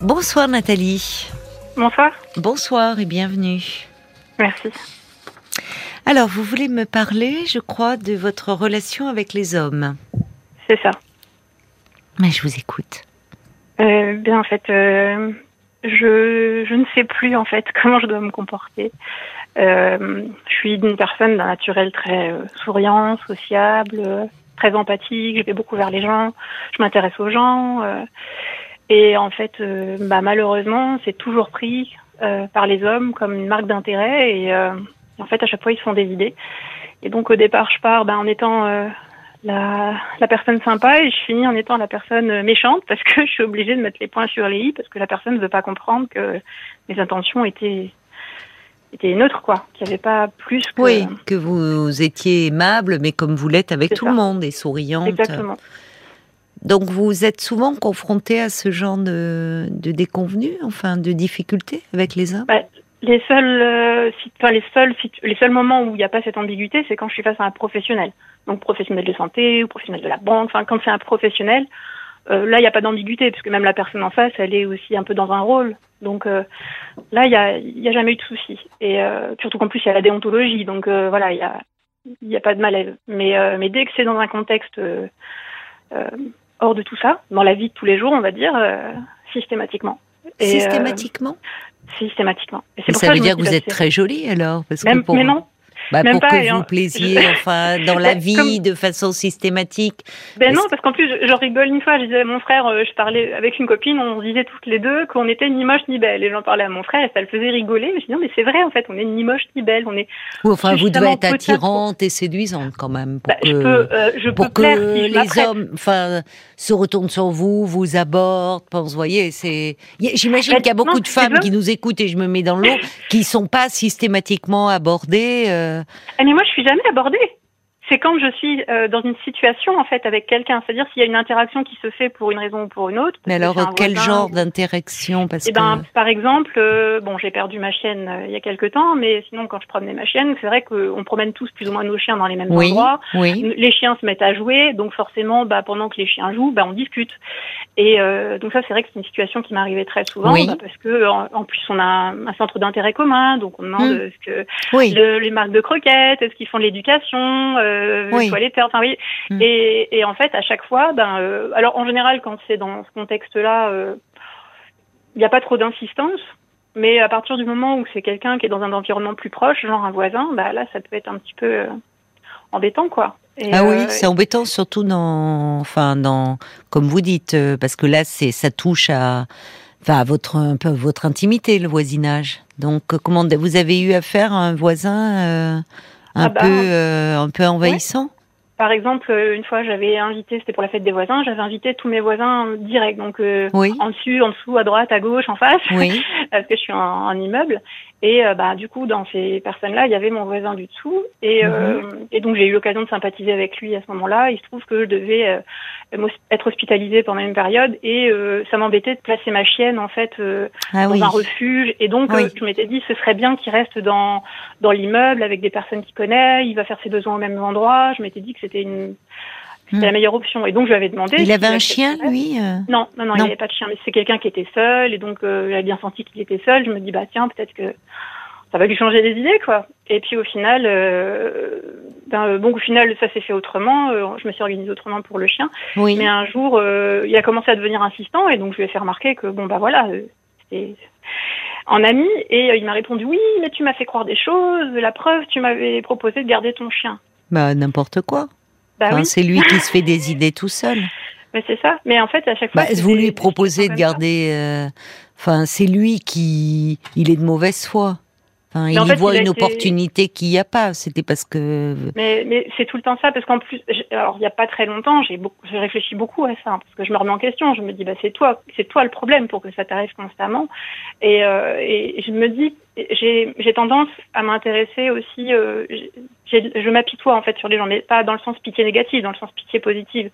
Bonsoir Nathalie. Bonsoir. Bonsoir et bienvenue. Merci. Alors, vous voulez me parler, je crois, de votre relation avec les hommes. C'est ça. Mais je vous écoute. Euh, bien, en fait, euh, je, je ne sais plus, en fait, comment je dois me comporter. Euh, je suis une personne d'un naturel très euh, souriant, sociable, très empathique, je vais beaucoup vers les gens, je m'intéresse aux gens. Et en fait, euh, bah, malheureusement, c'est toujours pris euh, par les hommes comme une marque d'intérêt. Et euh, en fait, à chaque fois, ils se font des idées. Et donc, au départ, je pars bah, en étant la, la personne sympa et je finis en étant la personne méchante parce que je suis obligée de mettre les points sur les i parce que la personne ne veut pas comprendre que mes intentions étaient étaient neutres, quoi. Qu'il n'y avait pas plus que... Oui, que vous étiez aimable, mais comme vous l'êtes avec tout ça. le monde et souriante. Exactement. Donc vous êtes souvent confronté à ce genre de, de déconvenus, enfin de difficultés avec les hommes? Bah, les seuls, euh, enfin, les seuls, les seuls moments où il n'y a pas cette ambiguïté, c'est quand je suis face à un professionnel. Donc professionnel de santé ou professionnel de la banque. Enfin, quand c'est un professionnel, euh, là il n'y a pas d'ambiguïté parce que même la personne en face, elle est aussi un peu dans un rôle. Donc euh, là il y a, a jamais eu de souci. Et surtout qu'en plus il y a la déontologie. Donc voilà, il y a, y a pas de malaise. Mais mais dès que c'est dans un contexte hors de tout ça, dans la vie de tous les jours, on va dire euh, systématiquement. Et, euh, Systématiquement? systématiquement. Et pour Ça ça veut dire que vous êtes très jolie alors parce que Même, pour, mais non, bah, même pour pas, que vous en- plaisiez enfin, dans la Bah, vie comme- de façon systématique. ben non, parce qu'en plus, je, je rigole une fois, je disais à mon frère, euh, je parlais avec une copine, on disait toutes les deux qu'on était ni moche ni belle. Et j'en parlais à mon frère et ça le faisait rigoler. Je dis non, mais c'est vrai en fait, on est ni moche ni belle. On est. Enfin, vous devez être attirante et séduisante quand même pour Bah, que, je peux, euh, je peux pour que si je les hommes, enfin, se retournent sur vous, vous abordent. Pense, vous voyez, c'est. J'imagine Bah, qu'il y a beaucoup non, de femmes qui nous écoutent et je me mets dans l'eau, qui sont pas systématiquement abordées. euh, Ah, mais moi, je suis jamais abordée. C'est quand je suis euh, dans une situation en fait avec quelqu'un, c'est-à-dire s'il y a une interaction qui se fait pour une raison ou pour une autre. Mais alors, quel voisin genre d'interaction? Parce Eh ben, par exemple, euh, bon, j'ai perdu ma chienne euh, il y a quelque temps, mais sinon, quand je promenais ma chienne, c'est vrai qu'on promène tous plus ou moins nos chiens dans les mêmes oui, endroits. oui. Les chiens se mettent à jouer, donc forcément, bah, pendant que les chiens jouent, bah, on discute. Et donc ça, c'est vrai que c'est une situation qui m'arrivait très souvent, Oui. bah, parce que en, en plus, on a un, un centre d'intérêt commun, donc on demande euh, ce que le- les marques de croquettes, est-ce qu'ils font de l'éducation, euh, Oui. le toiletteur, enfin oui. Hmm. Et, et en fait, à chaque fois, ben, euh, alors en général, quand c'est dans ce contexte-là, euh, il n'y a pas trop d'insistance. Mais à partir du moment où c'est quelqu'un qui est dans un environnement plus proche, genre un voisin, bah là, ça peut être un petit peu embêtant, quoi. Et, Ah euh, oui, c'est embêtant surtout dans, enfin dans, comme vous dites, parce que là c'est, ça touche à, enfin à votre un peu à votre intimité, le voisinage. Donc comment vous avez eu affaire à un voisin euh, un Ah bah, peu, euh, un peu envahissant. Par exemple, euh, une fois, j'avais invité, c'était pour la fête des voisins, j'avais invité tous mes voisins direct, donc euh, Oui, en dessus, en dessous, à droite, à gauche, en face. oui, parce que je suis en, en immeuble. Et euh, bah, du coup, dans ces personnes-là, il y avait mon voisin du dessous. Et, euh, et donc, j'ai eu l'occasion de sympathiser avec lui à ce moment-là. Il se trouve que je devais euh, être hospitalisée pendant une période. Et euh, ça m'embêtait de placer ma chienne, en fait, euh, ah dans oui, un refuge. Et donc, Oui. je m'étais dit, ce serait bien qu'il reste dans, dans l'immeuble avec des personnes qu'il connaît. Il va faire ses besoins au même endroit. Je m'étais dit que c'était une... C'était Hmm. la meilleure option. Et donc, je lui avais demandé. il avait un chien lui. euh Non, non, non, Non. il n'y avait pas de chien, mais c'est quelqu'un qui était seul, et donc euh, j'avais bien senti qu'il était seul. Je me dis, bah tiens, peut-être que ça va lui changer les idées, quoi. Et puis au final, euh, ben, euh, bon, au final, ça s'est fait autrement. euh, je me suis organisée autrement pour le chien. Oui, Mais un jour, il a commencé à devenir insistant, et donc je lui ai fait remarquer que, bon, bah voilà, c'était en ami, et il m'a répondu, oui, mais tu m'as fait croire des choses, la preuve, tu m'avais proposé de garder ton chien. bah n'importe quoi. Bah Enfin, oui, C'est lui qui se fait des idées tout seul. mais c'est ça. Mais en fait, à chaque fois. Bah, vous lui proposez de garder. euh, Enfin, c'est lui qui, il est de mauvaise foi. Enfin, il en fait, voit il une été- opportunité qu'il n'y a pas. C'était parce que. Mais, mais c'est tout le temps ça, parce qu'en plus, alors il n'y a pas très longtemps, j'ai beaucoup, j'ai réfléchi beaucoup à ça, hein, parce que je me remets en question. Je me dis, bah c'est toi, c'est toi le problème pour que ça t'arrive constamment. Et, euh, et je me dis, j'ai, j'ai tendance à m'intéresser aussi. euh, je m'apitoie en fait sur les gens, mais pas dans le sens pitié négative, dans le sens pitié positive.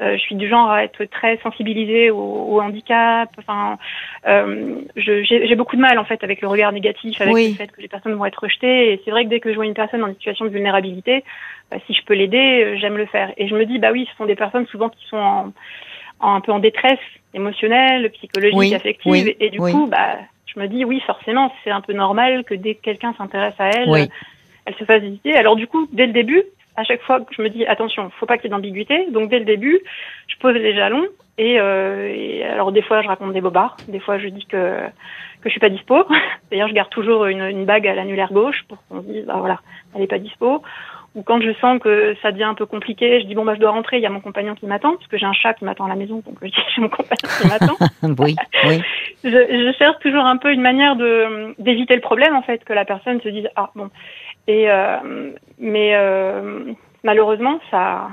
Euh, je suis du genre à être très sensibilisée au, au handicap. Enfin, euh, j'ai, beaucoup de mal en fait avec le regard négatif, avec Oui. le fait que les personnes vont être rejetées. Et c'est vrai que dès que je vois une personne en situation de vulnérabilité, bah, si je peux l'aider, euh, j'aime le faire. Et je me dis, bah oui, ce sont des personnes souvent qui sont en, un peu en détresse émotionnelle, psychologique, affective. et du coup, bah, je me dis oui, forcément, c'est un peu normal que dès que quelqu'un s'intéresse à elle, elle se fasse visiter. Alors du coup, dès le début, à chaque fois que je me dis attention, faut pas qu'il y ait d'ambiguïté. Donc dès le début, je pose les jalons et, euh, et, alors des fois je raconte des bobards, des fois je dis que que je suis pas dispo. D'ailleurs, je garde toujours une, une bague à l'annulaire gauche pour qu'on se dise bah voilà, elle est pas dispo. Ou quand je sens que ça devient un peu compliqué, je dis bon bah je dois rentrer, il y a mon compagnon qui m'attend parce que j'ai un chat qui m'attend à la maison, donc je dis j'ai mon compagnon qui m'attend. oui, oui. Je, je, cherche toujours un peu une manière de d'éviter le problème en fait, que la personne se dise ah bon. Et euh, mais euh, malheureusement ça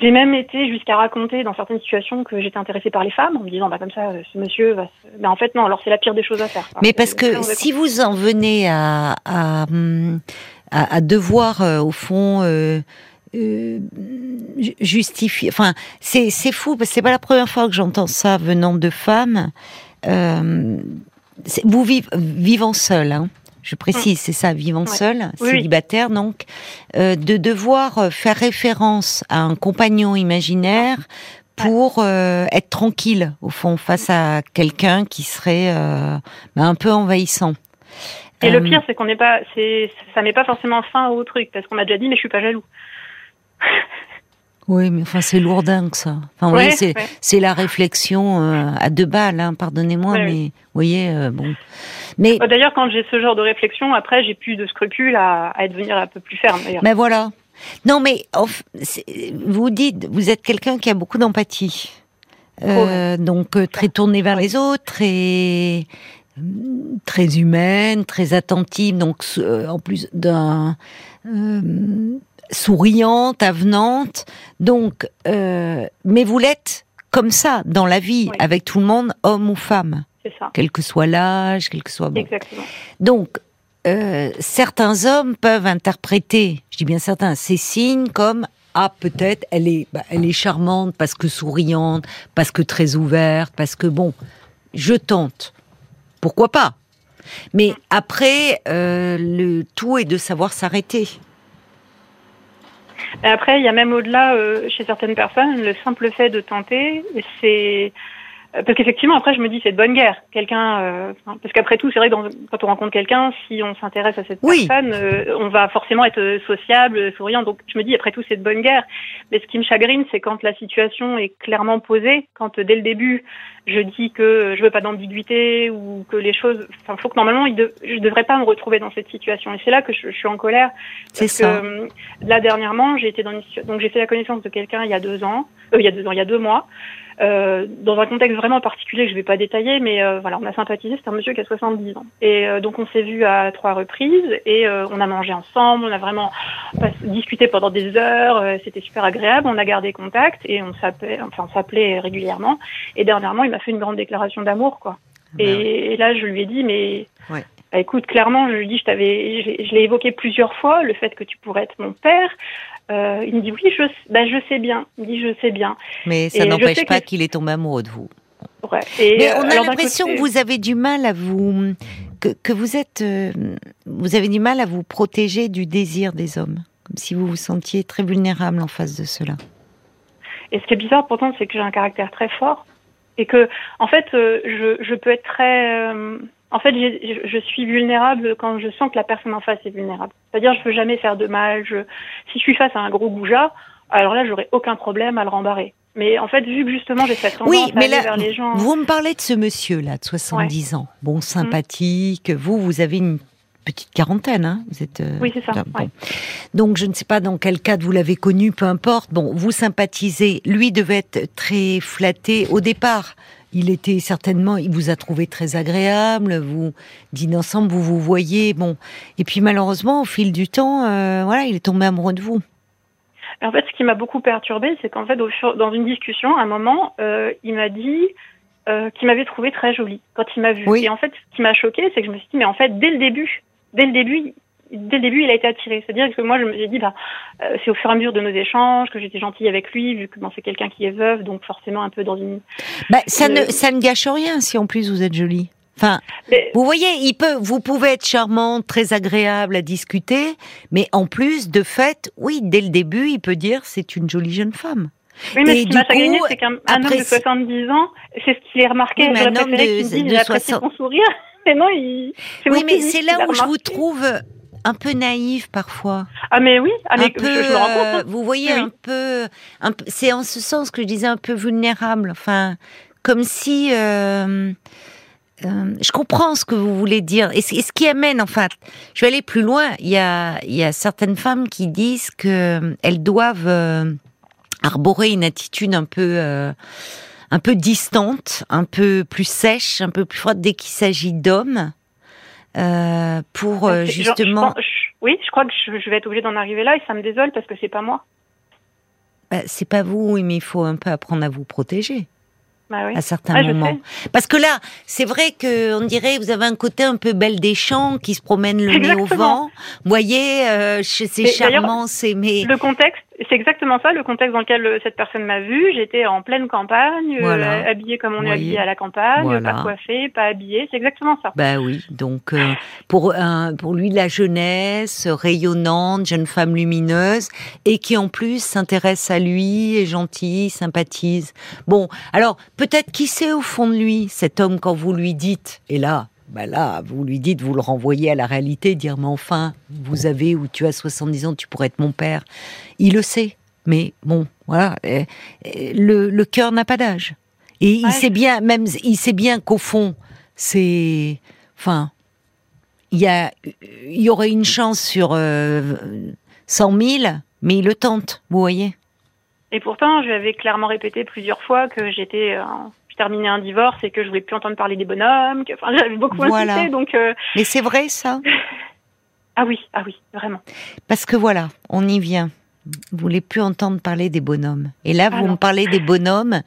j'ai même été jusqu'à raconter dans certaines situations que j'étais intéressée par les femmes en me disant bah comme ça ce monsieur va se... ben en fait non alors c'est la pire des choses à faire. Mais parce que si vous en venez à, à, à, devoir euh, au fond euh, justifier enfin c'est c'est fou parce que c'est pas la première fois que j'entends ça venant de femmes euh, vous vivez vivant seul hein je précise, c'est ça, vivant seul, célibataire donc, euh, de devoir euh, faire référence à un compagnon imaginaire pour euh, être tranquille au fond face à quelqu'un qui serait bah, un peu envahissant. Et le pire, c'est qu'on n'est pas, c'est, ça met pas forcément fin au truc parce qu'on m'a déjà dit, mais je suis pas jaloux. Oui, mais enfin c'est lourdingue ça. Enfin, ouais, c'est la réflexion euh, à deux balles, hein, pardonnez-moi, mais vous voyez, euh, bon. Mais bah, d'ailleurs, quand j'ai ce genre de réflexion, après, j'ai plus de scrupules à, à devenir un peu plus ferme. Mais voilà. Non, mais vous dites, vous êtes quelqu'un qui a beaucoup d'empathie, euh, donc très tourné vers les autres, très très humaine, très attentive, donc en plus d'un souriante, avenante. Donc, euh, mais vous l'êtes comme ça dans la vie, avec tout le monde, homme ou femme. Ça. Quel que soit l'âge, quel que soit. Bon. Exactement. Donc, euh, certains hommes peuvent interpréter, je dis bien certains, ces signes comme ah peut-être elle est bah, elle est charmante parce que souriante, parce que très ouverte, parce que bon, je tente. Pourquoi pas? Mais après, euh, le tout est de savoir s'arrêter. Et après, il y a même au-delà, euh, chez certaines personnes, le simple fait de tenter, c'est parce qu'effectivement, après, je me dis, c'est de bonne guerre. Quelqu'un, euh, parce qu'après tout, c'est vrai que quand on rencontre quelqu'un, si on s'intéresse à cette personne, euh, on va forcément être sociable, souriant. Donc, je me dis, après tout, c'est de bonne guerre. Mais ce qui me chagrine, c'est quand la situation est clairement posée, quand dès le début, je dis que je veux pas d'ambiguïté ou que les choses, enfin, faut que normalement, il je devrais pas me retrouver dans cette situation. Et c'est là que je, suis en colère. C'est ça. Que, là, dernièrement, j'ai été dans une situation, donc j'ai fait la connaissance de quelqu'un il y a deux ans, il y a deux ans, il y a deux mois. Euh, dans un contexte vraiment particulier que je vais pas détailler, mais euh, voilà, on a sympathisé. C'est un monsieur qui a 70 ans. Et euh, donc on s'est vu à trois reprises et on a mangé ensemble. On a vraiment discuté pendant des heures. C'était super agréable. On a gardé contact et on s'appelait, enfin on s'appelait régulièrement. Et dernièrement, il m'a fait une grande déclaration d'amour, quoi. Ah bah et, là, je lui ai dit, mais ouais. bah, écoute, clairement, je lui ai dit, je t'avais, je l'ai évoqué plusieurs fois, le fait que tu pourrais être mon père. Euh, il me dit oui, je, ben, je sais bien. Il me dit je sais bien. Mais ça n'empêche pas qu'il est tombé amoureux de vous. Ouais. Et Mais on a l'impression que vous avez du mal à vous que, que vous êtes euh, vous avez du mal à vous protéger du désir des hommes, comme si vous vous sentiez très vulnérable en face de cela. Et ce qui est bizarre pourtant, c'est que j'ai un caractère très fort et que en fait, euh, je, je peux être très en fait, je suis vulnérable quand je sens que la personne en face est vulnérable. C'est-à-dire, je peux jamais faire de mal. Je, si je suis face à un gros goujat, alors là, j'aurais aucun problème à le rembarrer. Mais en fait, vu que justement j'ai cette tendance oui, mais à aller vers les gens. Vous me parlez de ce monsieur-là, de 70 ans, bon, sympathique. Vous, vous avez une petite quarantaine, hein Vous êtes. Euh, oui, c'est ça. Donc, je ne sais pas dans quel cadre vous l'avez connu, peu importe. Bon, vous sympathisez. Lui devait être très flatté au départ il était certainement, il vous a trouvé très agréable, vous dînez ensemble, vous vous voyez, bon. Et puis malheureusement, au fil du temps, euh, voilà, il est tombé amoureux de vous. En fait, ce qui m'a beaucoup perturbé, c'est qu'en fait, dans une discussion, à un moment, euh, il m'a dit euh, qu'il m'avait trouvé très jolie quand il m'a vu. Et en fait, ce qui m'a choqué, c'est que je me suis dit, mais en fait, dès le début, dès le début, dès le début, il a été attiré. C'est-à-dire que moi, je me suis dit, bah, euh, c'est au fur et à mesure de nos échanges que j'étais gentille avec lui, vu que bon, c'est quelqu'un qui est veuve, donc forcément un peu dans une. Bah, ça ne, ça ne gâche rien si en plus vous êtes jolie. Enfin, vous voyez, il peut, vous pouvez être charmante, très agréable à discuter, mais en plus, de fait, oui, dès le début, il peut dire c'est une jolie jeune femme. Oui, mais ce qui m'a chagriné, c'est qu'un homme de 70 ans, c'est ce qu'il est remarqué. Oui, un homme de, de 60... son sourire. Mais non, il. Oui, mais c'est là où je vous trouve un peu naïf parfois. Ah mais oui, ah, mais un peu, je, me rends compte. Hein. vous voyez un peu, un peu c'est en ce sens que je disais un peu vulnérable. Enfin, comme si. Euh, euh, je comprends ce que vous voulez dire. Et, ce qui amène, enfin, je vais aller plus loin. Il y a, il y a certaines femmes qui disent que elles doivent euh, arborer une attitude un peu, un peu distante, un peu plus sèche, un peu plus froide dès qu'il s'agit d'hommes. Euh, pour euh, justement. oui, je crois que je, vais être obligée d'en arriver là et ça me désole parce que c'est pas moi. Bah, c'est pas vous, oui, mais il faut un peu apprendre à vous protéger. Bah oui. À certains moments. Parce que là, c'est vrai que on dirait vous avez un côté un peu belle des champs qui se promène le nez au vent. Vous voyez, euh, c'est charmant, c'est mais le contexte c'est exactement ça, le contexte dans lequel euh, cette personne m'a vu. J'étais en pleine campagne, euh, habillée comme on est habillé à la campagne, pas coiffée, pas habillée. C'est exactement ça. Bah oui, donc euh, pour pour lui la jeunesse rayonnante, jeune femme lumineuse et qui en plus s'intéresse à lui, est gentille, sympathise. Bon, alors peut-être qui sait au fond de lui cet homme quand vous lui dites et là bah là, vous lui dites, vous le renvoyez à la réalité, dire mais enfin, vous avez ou tu as 70 ans, tu pourrais être mon père. Il le sait, mais bon, voilà, eh, eh, le, le cœur n'a pas d'âge. Et il sait bien, même, il sait bien qu'au fond, c'est, enfin, il y a, il y aurait une chance sur euh, 100 000, mais il le tente, vous voyez. Et pourtant, je lui avais clairement répété plusieurs fois que j'étais terminé un divorce et que je voulais plus entendre parler des bonhommes. Que, enfin, j'avais beaucoup voilà. donc. Euh, Mais c'est vrai ça? ah oui, ah oui, vraiment. Parce que voilà, on y vient. Vous voulez plus entendre parler des bonhommes. Et là, vous me parlez des bonhommes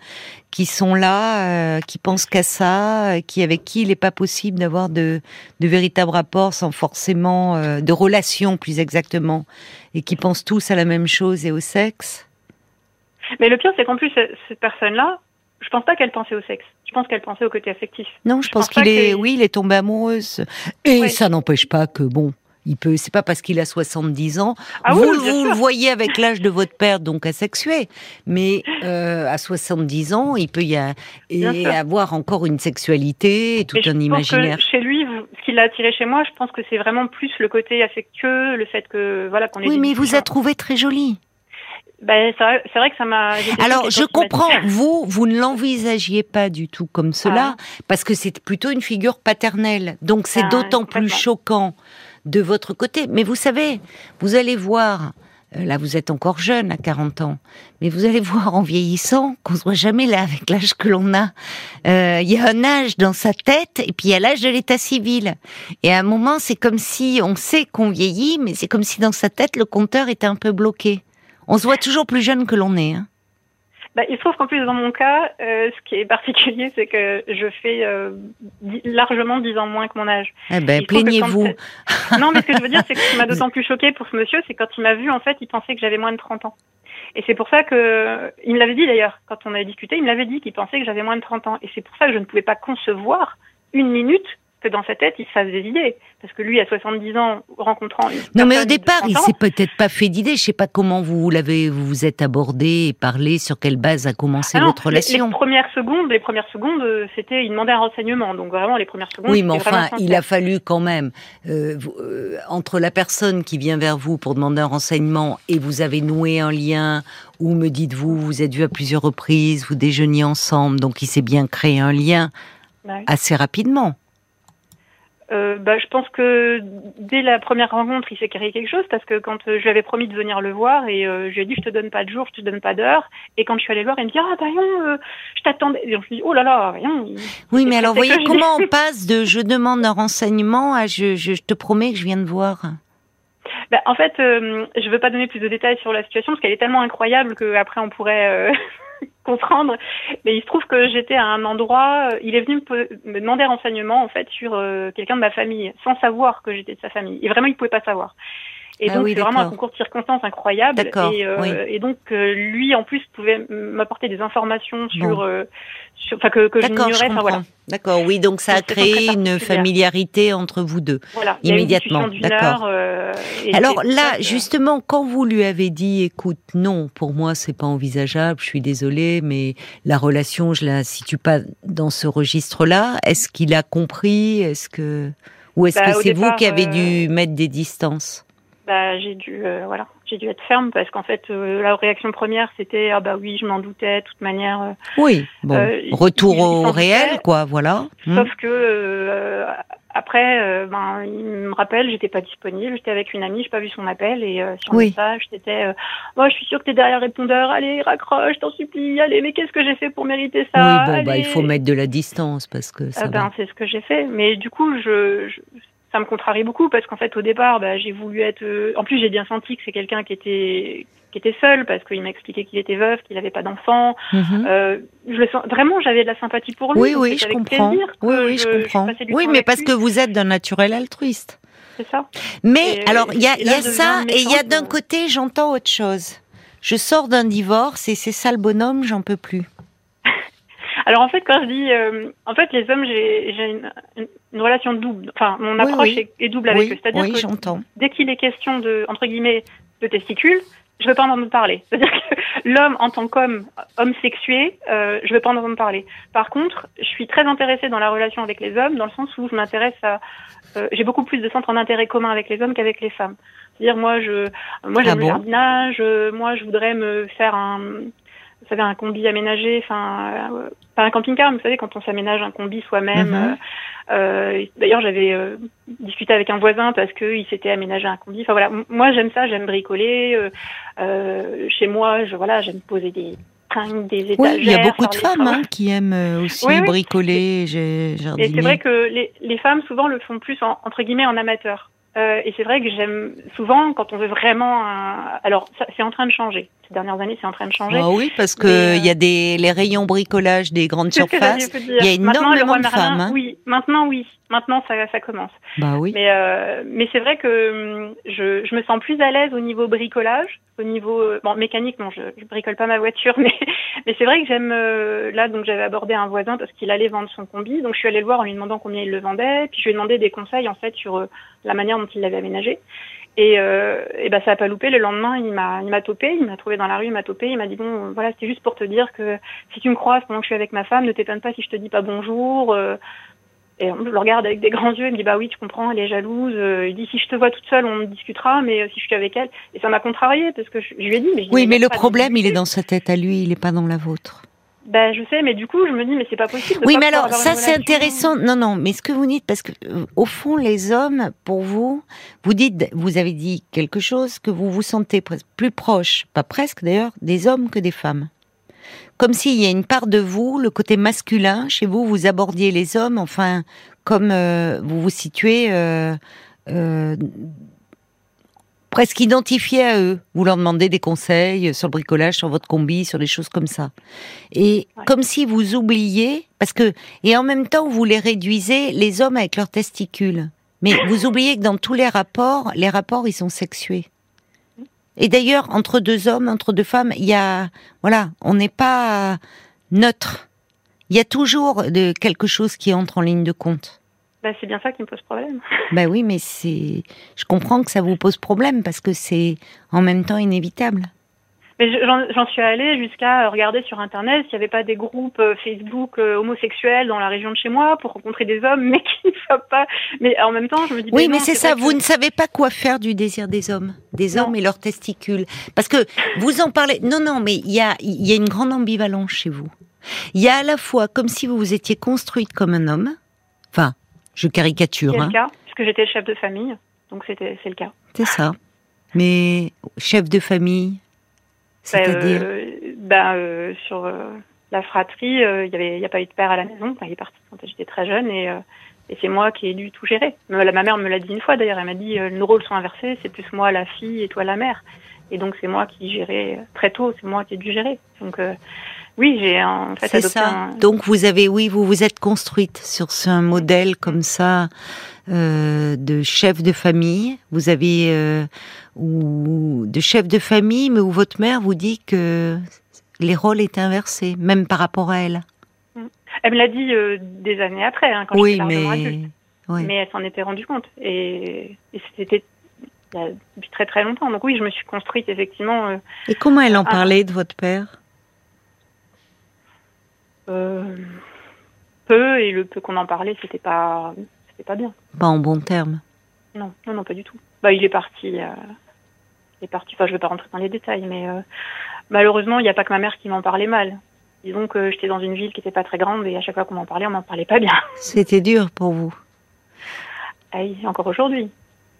qui sont là, euh, qui pensent qu'à ça, qui avec qui il n'est pas possible d'avoir de, de véritables rapports sans forcément euh, de relations plus exactement, et qui pensent tous à la même chose et au sexe. Mais le pire, c'est qu'en plus, cette personne-là, je pense pas qu'elle pensait au sexe. Je pense qu'elle pensait au côté affectif. Non, je, pense, qu'il est, oui, il est tombé amoureuse. Et ça n'empêche pas que bon, il peut. C'est pas parce qu'il a 70 ans. Ah vous, vous le voyez avec l'âge de votre père, donc asexué. Mais euh, à 70 ans, il peut y avoir encore une sexualité, tout un imaginaire. chez lui, ce qui l'a attiré chez moi, je pense que c'est vraiment plus le côté affectueux, le fait que voilà qu'on est. Oui, mais il vous a trouvé très jolie. Ben, c'est vrai, que ça m'a. Alors, je comprends. Vous, vous ne l'envisagiez pas du tout comme cela, ah. parce que c'est plutôt une figure paternelle. Donc, c'est ah, d'autant plus choquant de votre côté. Mais vous savez, vous allez voir. Euh, là, vous êtes encore jeune, à 40 ans, mais vous allez voir en vieillissant qu'on voit jamais là avec l'âge que l'on a. Euh, il y a un âge dans sa tête, et puis il y a l'âge de l'état civil. Et à un moment, c'est comme si on sait qu'on vieillit, mais c'est comme si dans sa tête le compteur était un peu bloqué. On se voit toujours plus jeune que l'on est. Hein. Bah, il se trouve qu'en plus, dans mon cas, euh, ce qui est particulier, c'est que je fais euh, largement 10 ans moins que mon âge. Eh ben, plaignez-vous. non, mais ce que je veux dire, c'est que ce qui m'a d'autant plus choqué pour ce monsieur, c'est quand il m'a vu, en fait, il pensait que j'avais moins de 30 ans. Et c'est pour ça que, il me l'avait dit d'ailleurs, quand on avait discuté, il me l'avait dit qu'il pensait que j'avais moins de 30 ans. Et c'est pour ça que je ne pouvais pas concevoir une minute que dans sa tête, il se fasse des idées. Parce que lui, à 70 ans, rencontrant une Non, mais au départ, il s'est peut-être pas fait d'idées. Je sais pas comment vous l'avez, vous vous êtes abordé et parlé, sur quelle base a commencé ah votre relation. Les, premières secondes, les premières secondes, euh, c'était, il demandait un renseignement. Donc vraiment, les premières secondes. Oui, mais enfin, il a fallu quand même, euh, euh, entre la personne qui vient vers vous pour demander un renseignement et vous avez noué un lien, ou me dites-vous, vous êtes vu à plusieurs reprises, vous déjeuniez ensemble, donc il s'est bien créé un lien assez rapidement. Euh, bah, je pense que dès la première rencontre, il s'est créé quelque chose parce que quand euh, je lui avais promis de venir le voir et euh, je lui ai dit je te donne pas de jour, je te donne pas d'heure et quand je suis allée le voir, il me dit ah bah rien, je t'attendais. Et je me dis oh là là rien. Oui mais alors voyez comment on passe de je demande un renseignement à je, je, te promets que je viens de voir. Bah, en fait, je veux pas donner plus de détails sur la situation parce qu'elle est tellement incroyable qu'après on pourrait comprendre. Mais il se trouve que j'étais à un endroit, il est venu me, demander renseignement en fait sur euh, quelqu'un de ma famille, sans savoir que j'étais de sa famille. Et vraiment, il pouvait pas savoir. Et Ah donc oui, c'est vraiment un concours de circonstances incroyable. Et, euh, oui. et donc euh, lui en plus pouvait m'apporter des informations sur, Bon. Enfin que, que je D'accord, je ignorais. Enfin voilà. D'accord, oui, donc ça a créé une familiarité entre vous deux. Voilà. Immédiatement, d'accord. euh, Alors là, ça justement, quand vous lui avez dit, écoute, non, pour moi, c'est pas envisageable, je suis désolée, mais la relation, je la situe pas dans ce registre-là. Est-ce qu'il a compris Est-ce que ou est-ce Bah, que c'est vous qui avez euh, dû mettre des distances? Bah, j'ai dû euh, voilà j'ai dû être ferme parce qu'en fait euh, la réaction première c'était ah bah oui je m'en doutais de toute manière euh, Oui. Bon, euh, retour au réel, doutait. quoi. Voilà. Hmm. sauf que après ben il me rappelle j'étais pas disponible j'étais avec une amie j'ai pas vu son appel et sur le Oui. message c'était moi je suis sûre que t'es derrière le répondeur allez raccroche t'en supplie allez mais qu'est-ce que j'ai fait pour mériter ça oui, bon, bah, il faut mettre de la distance parce que ça Ah va. ben, c'est ce que j'ai fait. Mais du coup, je, je- ça me contrarie beaucoup parce qu'en fait, au départ, bah, j'ai voulu être. euh, En plus, j'ai bien senti que c'est quelqu'un qui était qui était seul parce qu'il m'a expliqué qu'il était veuf, qu'il n'avait pas d'enfant. Mhm. Euh, je le sens vraiment, j'avais de la sympathie pour lui. Oui, oui, je comprends. Oui, oui, je, je- comprends. Oui, mais parce lui. que vous êtes d'un naturel altruiste. c'est ça. Mais Et- alors, il y a, y ça, et il y a d'un euh. côté, j'entends autre chose. Je sors d'un divorce et c'est ça le bonhomme, j'en peux plus. Alors en fait, quand je dis, euh, en fait, les hommes, j'ai j'ai une, une, relation double. Enfin, mon approche oui. Est, est double avec oui, eux. C'est-à-dire que dès qu'il est question de, entre guillemets, de testicules, je veux pas en entendre parler. C'est-à-dire que l'homme, en tant qu'homme, homme sexué, euh, je veux pas en entendre parler. Par contre, je suis très intéressée dans la relation avec les hommes, dans le sens où je m'intéresse à, euh, j'ai beaucoup plus de centres d'intérêt commun avec les hommes qu'avec les femmes. C'est-à-dire, moi, je, moi, j'aime Ah le bon? jardinage, euh, moi, je voudrais me faire un, vous savez, un combi aménagé, enfin, euh, pas un camping-car, mais vous savez, quand on s'aménage un combi soi-même. Mhm. euh, euh, D'ailleurs, j'avais euh, discuté avec un voisin parce qu'il s'était aménagé un combi. Enfin voilà, moi j'aime ça, j'aime bricoler. euh, euh, chez moi, je voilà, j'aime poser des des étagères. Oui, il y a beaucoup de femmes hein, qui aiment aussi Oui, oui. bricoler, j'ai Et jardiner. c'est vrai que les, les femmes souvent le font plus en, entre guillemets en amateur. Euh, et c'est vrai que j'aime souvent quand on veut vraiment. Un... Alors c'est en train de changer. Ces dernières années, c'est en train de changer. Ah oui, parce que euh, il y a des les rayons bricolage des grandes surfaces. il y a Maintenant, le énormément de femmes, hein. Oui, maintenant oui, maintenant ça, ça commence. Bah oui. Mais euh, mais c'est vrai que hum, je, je me sens plus à l'aise au niveau bricolage, au niveau euh, bon mécanique non, je, je bricole pas ma voiture, mais mais c'est vrai que j'aime euh, là donc j'avais abordé un voisin parce qu'il allait vendre son combi, donc je suis allée le voir en lui demandant combien il le vendait, puis je lui ai demandé des conseils en fait sur euh, la manière dont il l'avait aménagé. Et, euh, et ben ça a pas loupé. Le lendemain, il m'a, il m'a topé, il m'a trouvé dans la rue, il m'a topé, il m'a dit bon, voilà, c'était juste pour te dire que si tu me croises pendant que je suis avec ma femme, ne t'étonne pas si je te dis pas bonjour. Et je le regarde avec des grands yeux, il me dit bah oui, tu comprends, elle est jalouse. Euh, Il dit si je te vois toute seule, on discutera, mais euh, si je suis avec elle, et ça m'a contrarié parce que je, je lui ai dit. Mais je dis, Oui, y mais a le problème, il est dans sa tête à lui, il est pas dans la vôtre. Ben je sais, mais du coup je me dis mais c'est pas possible. de Oui, pas mais alors ça c'est intéressant. Non, non, mais ce que vous dites, parce que euh, au fond, les hommes, pour vous, vous dites, vous avez dit quelque chose que vous vous sentez plus proche, pas presque d'ailleurs, des hommes que des femmes. Comme s'il y a une part de vous, le côté masculin, chez vous, vous abordiez les hommes, enfin, comme euh, vous vous situez euh, euh, presque identifié à eux. Vous leur demandez des conseils sur le bricolage, sur votre combi, sur des choses comme ça. Et Ouais. comme si vous oubliez, parce que, et en même temps, vous les réduisez, les hommes avec leurs testicules. Mais vous oubliez que dans tous les rapports, les rapports, ils sont sexués. Et d'ailleurs, entre deux hommes, entre deux femmes, il y a, voilà, on n'est pas neutre. Il y a toujours de quelque chose qui entre en ligne de compte. Ben, c'est bien ça qui me pose problème. Ben oui, mais c'est, je comprends que ça vous pose problème parce que c'est en même temps inévitable. Mais je- j'en suis allée jusqu'à regarder sur internet s'il n'y avait pas des groupes euh, Facebook euh, homosexuels dans la région de chez moi pour rencontrer des hommes, mais qui ne soient pas. Mais en même temps, je me dis. Oui, mais c'est ça. Vous que- ne savez pas quoi faire du désir des hommes, des Non. hommes et leurs testicules, parce que vous en parlez. Non, non, mais il y a, il y a une grande ambivalence chez vous. Il y a à la fois comme si vous vous étiez construite comme un homme. Enfin, je caricature, C'est hein. le cas, puisque j'étais le chef de famille, donc c'était c'est le cas. C'est ça. Mais chef de famille, euh, ben, euh, sur euh, la fratrie, euh, il y avait, il y a pas eu de père à la maison. Enfin, il est parti quand j'étais très jeune et, euh, et c'est moi qui ai dû tout gérer. Ma mère me l'a dit une fois d'ailleurs. Elle m'a dit euh, nos rôles sont inversés. C'est plus moi la fille et toi la mère. Et donc c'est moi qui gérais très tôt, c'est moi qui ai dû gérer. Donc oui, j'ai en fait adopté ça. Donc vous avez, oui, vous vous êtes construite sur ce modèle comme ça euh, de chef de famille. Vous avez euh, ou de chef de famille, mais où votre mère vous dit que les rôles étaient inversés, même par rapport à elle. Elle me l'a dit euh, des années après, hein, quand oui, mais... adulte. Oui. Mais elle s'en était rendue compte. Et, et c'était depuis très très longtemps. Donc oui, je me suis construite effectivement. Euh, et comment elle en parlait de votre père? euh, Peu, et le peu qu'on en parlait, c'était pas, c'était pas bien. Pas en bon terme Non, non, non, pas du tout. Bah, il est parti. Euh, il est parti. Enfin, je vais pas rentrer dans les détails, mais euh, malheureusement, il n'y a pas que ma mère qui m'en parlait mal. Disons que j'étais dans une ville qui n'était pas très grande et à chaque fois qu'on m'en parlait, on m'en parlait pas bien. C'était dur pour vous. Ah, encore aujourd'hui.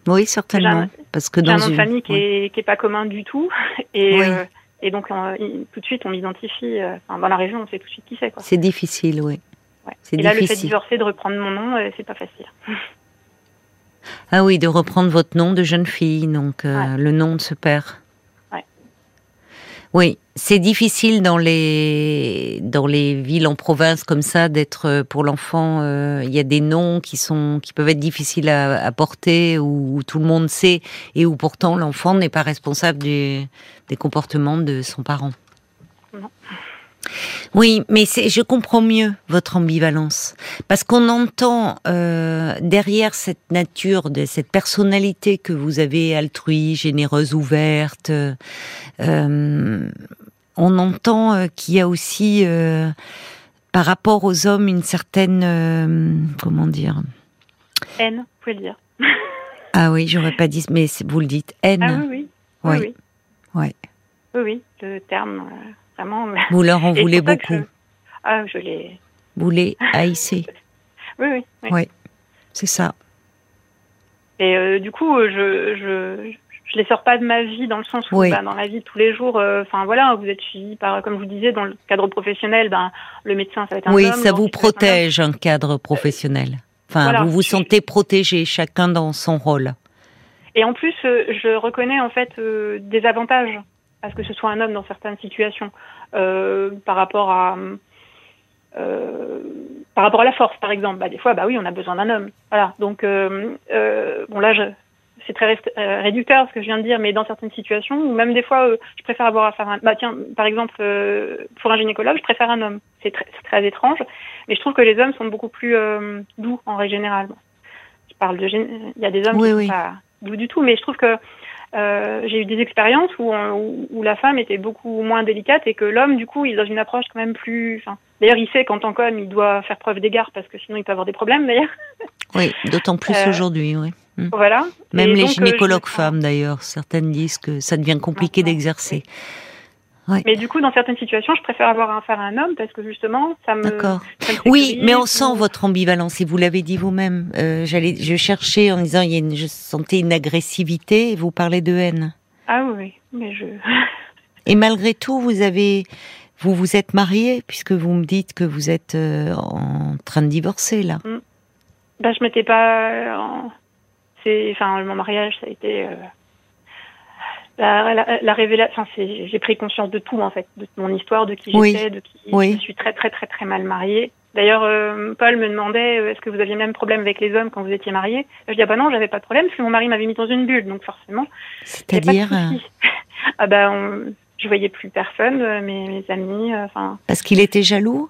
Oui, certainement. parce que dans une famille qui, est, qui est pas commun du tout et euh, et donc tout de suite on m'identifie. enfin, dans la région, on sait tout de suite qui c'est. C'est difficile, oui. Et là, le fait de divorcer, de reprendre mon nom, euh, c'est pas facile. Ah oui, de reprendre votre nom de jeune fille, donc euh, le nom de ce père. Oui, c'est difficile dans les dans les villes en province comme ça d'être euh, pour l'enfant. Il y a des noms qui sont qui peuvent être difficiles à, porter où, tout le monde sait et où pourtant l'enfant n'est pas responsable des comportements de son parent. Oui, mais je comprends mieux votre ambivalence parce qu'on entend euh, derrière cette nature, de cette personnalité que vous avez altruie, généreuse, ouverte. Euh, on entend euh, qu'il y a aussi, par rapport aux hommes, une certaine, comment dire, haine, vous pouvez le dire. ah oui, j'aurais pas dit, mais vous le dites, haine. Ah oui, oui, oui, oui. Oui, oui, le terme. Vous leur en voulez beaucoup. Je... Ah, je les. Vous les haïssez. oui, oui, oui. c'est ça. Et euh, du coup, euh, je, je, je les sors pas de ma vie dans le sens où bah, dans la vie de tous les jours, euh, enfin voilà, vous êtes suivi par, comme je vous disais, dans le cadre professionnel, ben le médecin ça va être un oui, homme. Oui, ça vous protège un, cadre professionnel. Enfin, vous vous sentez protégé, chacun dans son rôle. Et en plus, je reconnais en fait des avantages à ce que ce soit un homme dans certaines situations euh, par rapport à euh, par rapport à la force par exemple bah, des fois bah oui on a besoin d'un homme voilà donc euh, bon là c'est très réducteur ce que je viens de dire, mais dans certaines situations, ou même des fois, je préfère avoir affaire à un... Bah tiens, par exemple, pour un gynécologue, je préfère un homme. C'est très, très, étrange, mais je trouve que les hommes sont beaucoup plus doux en règle générale. Je parle de... Il y a des hommes qui sont pas doux du tout, mais je trouve que euh, j'ai eu des expériences où, où, la femme était beaucoup moins délicate et que l'homme, du coup, il est dans une approche quand même plus. Enfin, d'ailleurs, il sait qu'en tant qu'homme, il doit faire preuve d'égard parce que sinon, il peut avoir des problèmes, d'ailleurs. Oui, d'autant plus euh, aujourd'hui, oui. Hmm. Voilà. Même les euh, gynécologues femmes, d'ailleurs, certaines disent que ça devient compliqué d'exercer. Mais du coup, dans certaines situations, je préfère avoir affaire à un homme parce que justement, ça me. D'accord. Oui, mais on sent votre ambivalence et vous l'avez dit vous-même. Euh, j'allais, je cherchais en disant, il y a une, je sentais une agressivité et vous parlez de haine. Ah oui, mais je. et malgré tout, vous avez, vous vous êtes marié puisque vous me dites que vous êtes euh, en train de divorcer là. Mm. Bah, je m'étais pas. En... C'est, enfin, mon mariage, ça a été. Euh, la, la, la révélation, j'ai pris conscience de tout en fait, de mon histoire, de qui j'étais, de qui je suis très très très très mal mariée. D'ailleurs, euh, Paul me demandait euh, est-ce que vous aviez même problème avec les hommes quand vous étiez mariée? Je dis ah bah non, j'avais pas de problème parce que mon mari m'avait mis dans une bulle, donc forcément. C'est-à-dire Ah bah on, je voyais plus personne, euh, mes, mes amis, enfin. parce qu'il était jaloux?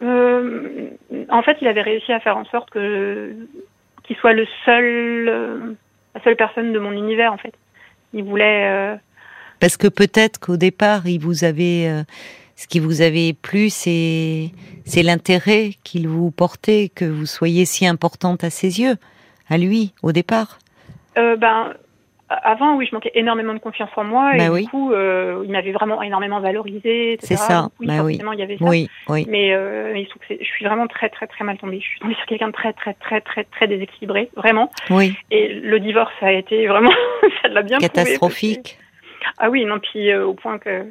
en fait, il avait réussi à faire en sorte que qu'il soit le seul, la seule personne de mon univers en fait. Il voulait. Euh, Parce que peut-être qu'au départ, il vous avait. Euh, ce qui vous avait plu, c'est c'est l'intérêt qu'il vous portait, que vous soyez si importante à ses yeux, à lui, au départ. Euh, ben, avant, oui, je manquais énormément de confiance en moi et bah du coup, euh, il m'avait vraiment énormément valorisé. C'est ça. Oui, bah forcément, il y avait ça. Oui, oui. Mais euh, il que je suis vraiment très, très, très mal tombée. Je suis tombée sur quelqu'un de très, très, très, très, très déséquilibré, vraiment. Oui. Et le divorce a été vraiment, ça l'a bien catastrophique. Ah oui, non, puis euh, au point que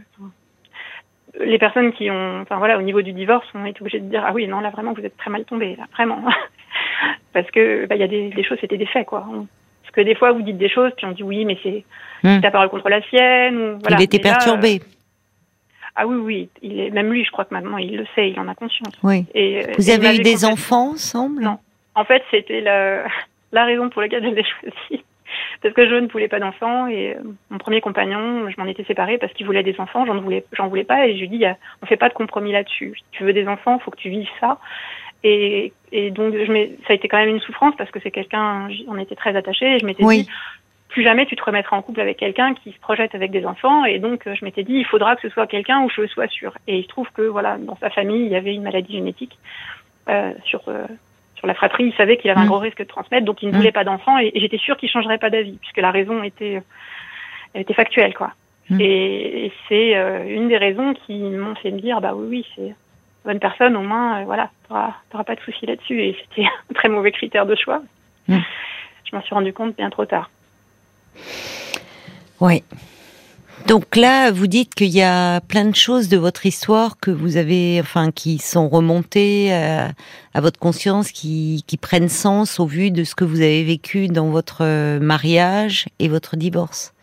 les personnes qui ont, enfin voilà, au niveau du divorce, ont été obligées de dire ah oui, non là vraiment vous êtes très mal tombé, là, vraiment, parce que bah, il y a des, des choses, c'était des faits quoi que des fois, vous dites des choses, puis on dit oui, mais c'est hmm. ta parole contre la sienne. Ou, voilà. Il était perturbé. ah oui, oui. Il est, même lui, je crois que maintenant, il le sait, il en a conscience. Oui. Et, vous avez eu des enfants ensemble? Non. En fait, c'était la, la raison pour laquelle je l'ai choisi parce que je ne voulais pas d'enfants et euh, mon premier compagnon, je m'en étais séparée parce qu'il voulait des enfants, j'en voulais, j'en voulais pas et je lui dis, on fait pas de compromis là-dessus. Si tu veux des enfants, faut que tu vives ça. Et, et donc, je ça a été quand même une souffrance parce que c'est quelqu'un, on était très attachés et je m'étais dit, plus jamais tu te remettras en couple avec quelqu'un qui se projette avec des enfants. Et donc, je m'étais dit, il faudra que ce soit quelqu'un où je sois sûre. Et il se trouve que, voilà, dans sa famille, il y avait une maladie génétique euh, sur euh, sur la fratrie, il savait qu'il avait un mm. gros risque de transmettre, donc il ne mm. voulait pas d'enfant et, j'étais sûre qu'il changerait pas d'avis puisque la raison était elle était factuelle quoi. Mm. Et, c'est euh, une des raisons qui m'ont fait me dire bah oui oui c'est bonne personne au moins euh, voilà t'auras pas de souci là-dessus et c'était un très mauvais critère de choix. Je m'en suis rendu compte bien trop tard. Oui. Donc là, vous dites qu'il y a plein de choses de votre histoire que vous avez, enfin, qui sont remontées à, votre conscience, qui, prennent sens au vu de ce que vous avez vécu dans votre mariage et votre divorce.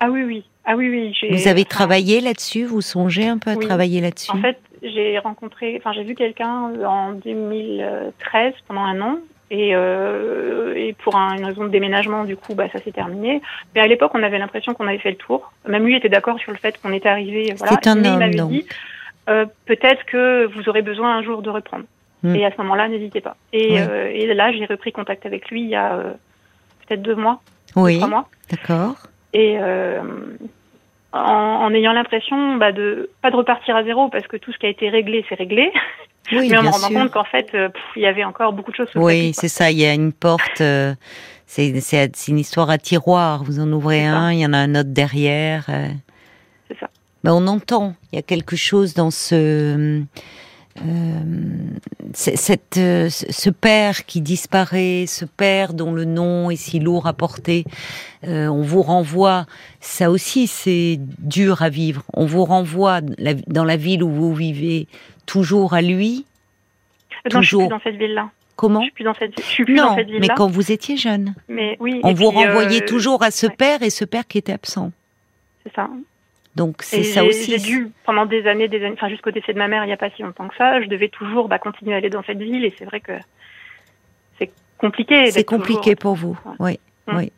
Ah oui, oui. Ah oui, oui. Vous avez travaillé là-dessus Vous songez un peu à travailler là-dessus? En fait, j'ai rencontré, enfin, j'ai vu quelqu'un en 2013 pendant un an et, euh, et pour une raison de déménagement, du coup, bah, ça s'est terminé. Mais à l'époque, on avait l'impression qu'on avait fait le tour. Même lui était d'accord sur le fait qu'on était arrivé. Voilà. C'est un homme, donc. Dit, euh, peut-être que vous aurez besoin un jour de reprendre. Hmm. Et à ce moment-là, n'hésitez pas. Et, euh, et là, j'ai repris contact avec lui il y a euh, peut-être deux mois. Oui. Trois mois. D'accord. Et euh, en, en, ayant l'impression bah, de pas de repartir à zéro parce que tout ce qui a été réglé, c'est réglé. Oui, mais en me rendant compte qu'en fait, euh, il y avait encore beaucoup de choses. oui, c'est ça. Il y a une porte. Euh, c'est une histoire à tiroir. Vous en ouvrez un, il y en a un autre derrière. Euh. C'est ça. Ben, on entend. Il y a quelque chose dans ce. Cette, ce père qui disparaît, ce père dont le nom est si lourd à porter, on vous renvoie, ça aussi c'est dur à vivre, on vous renvoie dans la ville où vous vivez toujours à lui? Non, toujours. je suis plus dans cette ville-là. Comment? Je suis plus dans cette, je suis plus dans cette ville-là. mais quand vous étiez jeune. Mais oui. On vous renvoyait euh, toujours à ce père et ce père qui était absent. C'est ça. Donc c'est ça aussi. J'ai dû pendant des années, des années, enfin jusqu'au décès de ma mère, il n'y a pas si longtemps que ça, je devais toujours bah, continuer à aller dans cette ville et c'est vrai que c'est compliqué. C'est compliqué pour vous, oui, hum. oui.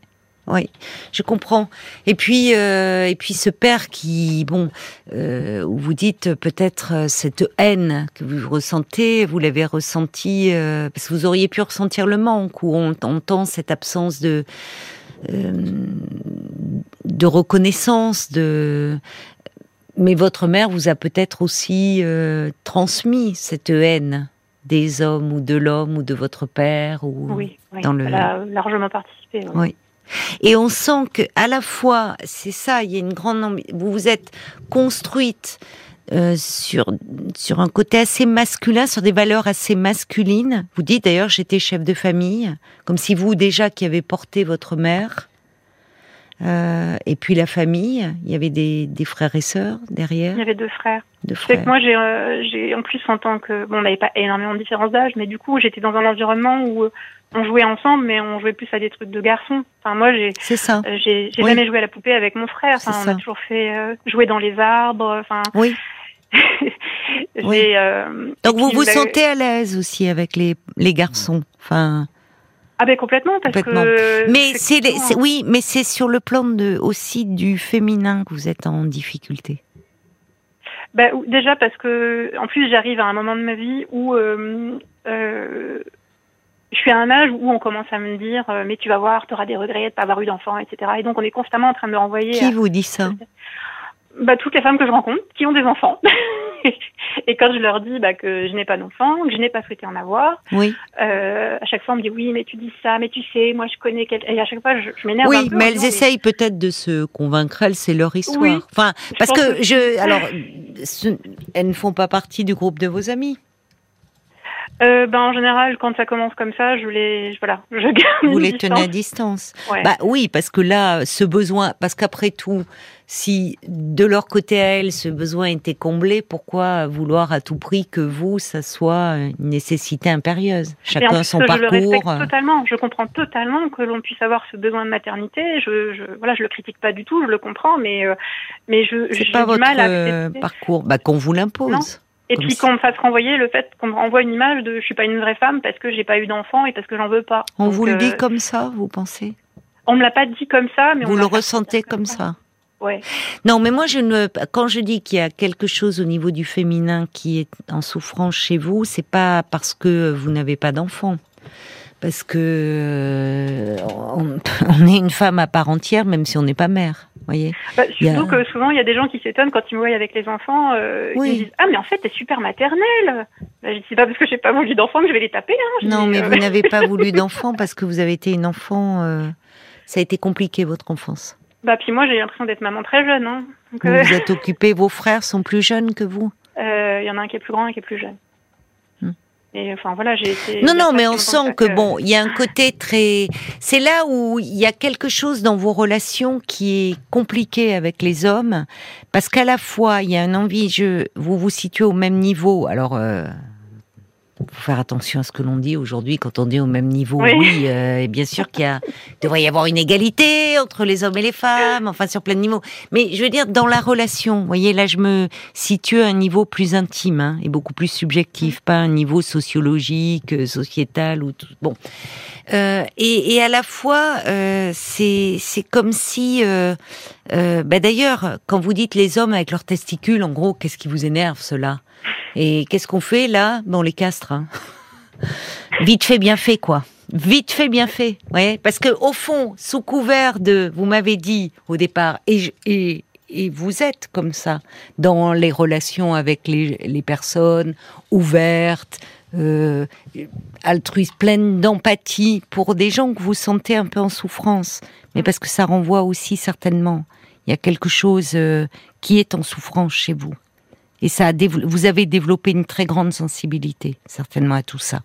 Oui, je comprends. Et puis, euh, et puis ce père qui, bon, euh, vous dites peut-être euh, cette haine que vous ressentez, vous l'avez ressenti euh, parce que vous auriez pu ressentir le manque où on entend cette absence de de reconnaissance, de. Mais votre mère vous a peut-être aussi euh, transmis cette haine des hommes ou de l'homme ou de votre père ou oui, oui, dans le. Elle a largement participé. oui. oui. Et on sent que à la fois, c'est ça, il y a une grande vous vous êtes construite euh, sur sur un côté assez masculin, sur des valeurs assez masculines. Vous dites d'ailleurs, j'étais chef de famille, comme si vous déjà qui avez porté votre mère. Euh, et puis la famille, il y avait des, des, frères et sœurs derrière. Il y avait deux frères. Deux frères. Que moi, j'ai, euh, j'ai en plus en tant que bon, on n'avait pas énormément de différence d'âge, mais du coup, j'étais dans un environnement où on jouait ensemble, mais on jouait plus à des trucs de garçons. Enfin, moi, j'ai, c'est ça. Euh, j'ai, j'ai jamais joué à la poupée avec mon frère. Enfin, on a toujours fait euh, jouer dans les arbres. Enfin. Oui. euh, Donc vous vous sentez à l'aise aussi avec les les garçons. Enfin? Ah ben complètement parce que. Mais c'est, oui, mais c'est sur le plan de aussi du féminin que vous êtes en difficulté. Ben, déjà parce que en plus j'arrive à un moment de ma vie où euh, euh, je suis à un âge où on commence à me dire mais tu vas voir, tu auras des regrets de pas avoir eu d'enfants, etc. Et donc on est constamment en train de me renvoyer. Qui vous dit ça? bah, toutes les femmes que je rencontre qui ont des enfants. et quand je leur dis bah, que je n'ai pas d'enfants, que je n'ai pas souhaité en avoir, oui. euh, à chaque fois on me dit oui, mais tu dis ça, mais tu sais, moi je connais quelqu'un. Et à chaque fois je, je m'énerve. Oui, un peu mais elles essayent peut-être de se convaincre, elles, c'est leur histoire. Oui, enfin, parce que, que, je. Alors, ce, elles ne font pas partie du groupe de vos amis euh, ben, en général, quand ça commence comme ça, je les, voilà, je garde. Vous les tenez à distance. Bah oui, parce que là, ce besoin, parce qu'après tout, si de leur côté à elles, ce besoin était comblé, pourquoi vouloir à tout prix que vous, ça soit une nécessité impérieuse? Chacun son je parcours. Je le respecte totalement. Je comprends totalement que l'on puisse avoir ce besoin de maternité. Je, je, voilà, je le critique pas du tout. Je le comprends, mais euh, mais je. C'est pas votre mal à parcours, bah, qu'on vous l'impose. Et puis qu'on me fasse renvoyer le fait qu'on me renvoie une image de je suis pas une vraie femme parce que j'ai pas eu d'enfant et parce que j'en veux pas. On vous le dit euh, comme ça, vous pensez? On me l'a pas dit comme ça, mais vous le ressentez comme ça. Ouais. Non, mais moi je ne quand je dis qu'il y a quelque chose au niveau du féminin qui est en souffrance chez vous, c'est pas parce que vous n'avez pas d'enfant. Parce que euh, on est une femme à part entière, même si on n'est pas mère voyez. Bah, surtout que souvent, il y a des gens qui s'étonnent quand ils me voient avec les enfants. Euh, Ils disent Ah, mais en fait, t'es super maternelle. Bah, je dis pas parce que j'ai pas voulu d'enfants que je vais les taper. Hein. Non, mais euh, vous n'avez pas voulu d'enfants parce que vous avez été une enfant. Euh, ça a été compliqué, votre enfance. Bah, puis moi, j'ai l'impression d'être maman très jeune. Hein. vous vous êtes occupée. Vos frères sont plus jeunes que vous? Il y en a un qui est plus grand et qui est plus jeune enfin voilà, j'ai Non, non, mais on sent que, bon, il y a un côté très. C'est là où il y a quelque chose dans vos relations qui est compliqué avec les hommes, parce qu'à la fois il y a un envie, je, vous vous situez au même niveau. Alors. Euh, faut faire attention à ce que l'on dit aujourd'hui quand on dit au même niveau. Oui, euh, et bien sûr qu'il y a, devrait y avoir une égalité entre les hommes et les femmes, enfin sur plein de niveaux. Mais je veux dire dans la relation, vous voyez là je me situe à un niveau plus intime hein, et beaucoup plus subjectif, pas un niveau sociologique, euh, sociétal ou tout. Bon. Euh, et, et, à la fois, euh, c'est c'est comme si, euh, euh, bah d'ailleurs, quand vous dites les hommes avec leurs testicules, en gros, qu'est-ce qui vous énerve cela? Et qu'est-ce qu'on fait là Bon, les castres. Hein? Vite fait, bien fait, quoi. Vite fait, bien fait. Ouais, parce que au fond, sous couvert de, vous m'avez dit au départ, et, et, et vous êtes comme ça dans les relations avec les, les personnes ouvertes, euh, altruistes, pleines d'empathie pour des gens que vous sentez un peu en souffrance, mais parce que ça renvoie aussi certainement. Il y a quelque chose euh, qui est en souffrance chez vous. Et ça a vous avez développé une très grande sensibilité, certainement, à tout ça.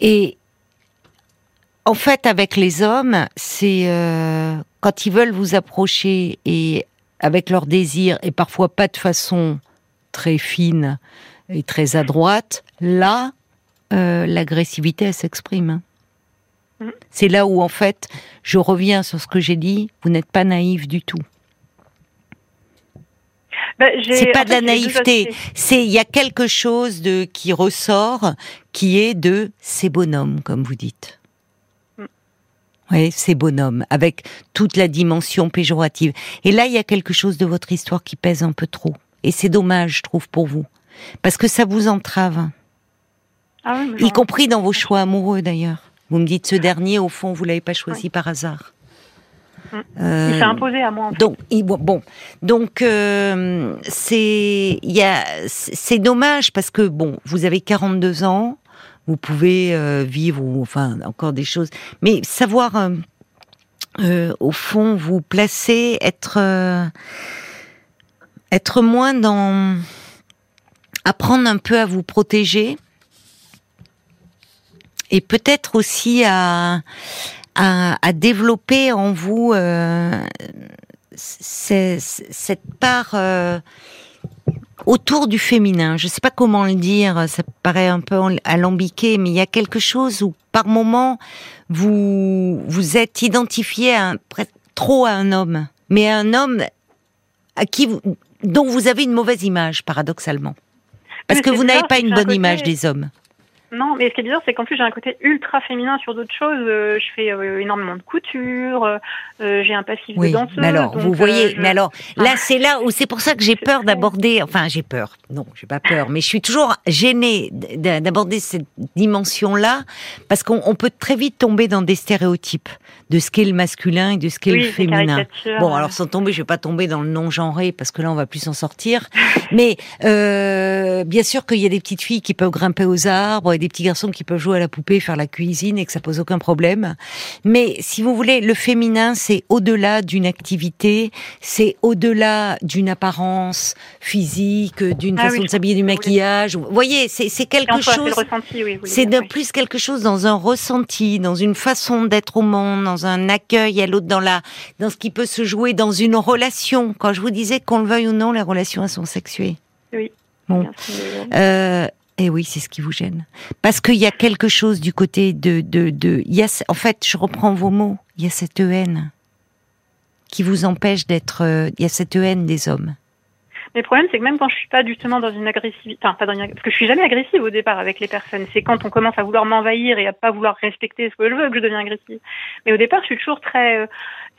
Et en fait, avec les hommes, c'est euh, quand ils veulent vous approcher et avec leurs désirs, et parfois pas de façon très fine et très adroite, là, euh, l'agressivité, elle s'exprime. Hein. Mm. C'est là où, en fait, je reviens sur ce que j'ai dit, vous n'êtes pas naïf du tout. Bah, c'est pas de la naïveté. C'est il y a quelque chose de qui ressort, qui est de ces bonhommes, comme vous dites. Mm. Oui, ces bonhommes, avec toute la dimension péjorative. Et là, il y a quelque chose de votre histoire qui pèse un peu trop. Et c'est dommage, je trouve, pour vous. Parce que ça vous entrave. Ah y compris dans vos choix amoureux, d'ailleurs. Vous me dites, ce dernier, au fond, vous l'avez pas choisi par hasard. Mm. il s'est imposé à moi. En fait. Donc, bon, donc euh, c'est il y a c'est dommage parce que bon, vous avez 42 ans, vous pouvez euh, vivre ou enfin encore des choses, mais savoir euh, au fond vous placer, être être moins dans apprendre un peu à vous protéger et peut-être aussi à à, développer en vous euh, cette part euh, autour du féminin. Je ne sais pas comment le dire, ça paraît un peu alambiqué, mais il y a quelque chose où par moment vous vous êtes identifié trop à un homme, mais à un homme à qui dont vous avez une mauvaise image, paradoxalement, parce que vous n'avez pas une bonne image des hommes. Non, mais ce qui est bizarre, c'est qu'en plus j'ai un côté ultra féminin sur d'autres choses. Euh, je fais euh, énormément de couture, euh, j'ai un passif de danseuse. Mais alors, vous voyez, mais alors là, c'est là où c'est pour ça que j'ai peur d'aborder. Enfin, j'ai peur. Non, j'ai pas peur, mais je suis toujours gênée d'aborder cette dimension-là parce qu'on peut très vite tomber dans des stéréotypes de ce qu'est le masculin et de ce qu'est le féminin. Bon, alors sans tomber, je vais pas tomber dans le non genré parce que là, on va plus s'en sortir. mais bien sûr qu'il y a des petites filles qui peuvent grimper aux arbres des petits garçons qui peuvent jouer à la poupée, faire la cuisine et que ça pose aucun problème. Mais si vous voulez, le féminin, c'est au-delà d'une activité, c'est au-delà d'une apparence physique, d'une Ah façon oui, de s'habiller, du maquillage. Vous voyez, c'est quelque c'est chose. oui. C'est oui. plus quelque chose dans un ressenti, dans une façon d'être au monde, dans un accueil à l'autre, dans la, dans ce qui peut se jouer dans une relation. Quand je vous disais qu'on le veuille ou non, les relations elles sont sexuées. Oui. Bon. Euh, et oui, c'est ce qui vous gêne. Parce qu'il y a quelque chose du côté de, de, de, y a, en fait, je reprends vos mots, il y a cette haine qui vous empêche d'être, euh, il y a cette haine des hommes. Mais le problème, c'est que même quand je suis pas justement dans une agressivité, enfin pas dans une, parce que je suis jamais agressive au départ avec les personnes. C'est quand on commence à vouloir m'envahir et à pas vouloir respecter ce que je veux que je deviens agressive. Mais au départ, je suis toujours très euh,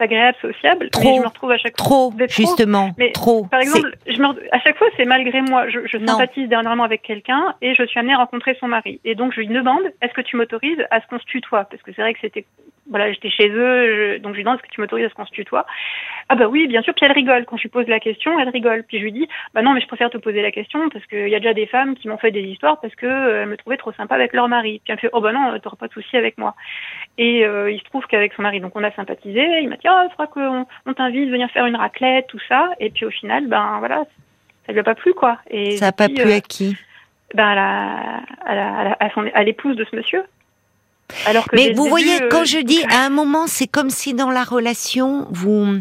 agréable, sociable. mais Trop. je me retrouve à chaque fois. Trop, D'être trop. justement, Mais, trop. Par exemple, je me, re- à chaque fois, c'est malgré moi. Je, je sympathise dernièrement avec quelqu'un et je suis amenée à rencontrer son mari. Et donc, je lui demande est-ce que tu m'autorises à ce qu'on se tutoie? Parce que c'est vrai que c'était. Voilà, j'étais chez eux, je- donc je lui demande est-ce que tu m'autorises à ce qu'on se tutoie? Ah, bah oui, bien sûr. Puis elle rigole. Quand je lui pose la question, elle rigole. Puis je lui dis bah non, mais je préfère te poser la question parce qu'il y a déjà des femmes qui m'ont fait des histoires parce que euh, elles me trouvaient trop sympa avec leur mari. Puis elle me fait oh bah non, t'auras pas de souci avec moi. Et euh, il se trouve qu'avec son mari, donc on a sympathisé. Il m'a dit ah, il faudra qu'on on t'invite, venir faire une raclette, tout ça. Et puis au final, ben voilà, ça lui a pas plu quoi. Et ça n'a pas plu euh, à qui? ben à la, à la, à la- à son, à l'épouse de ce monsieur. Alors que dès Mais vous début, voyez, euh, quand je dis à un moment, c'est comme si dans la relation, vous,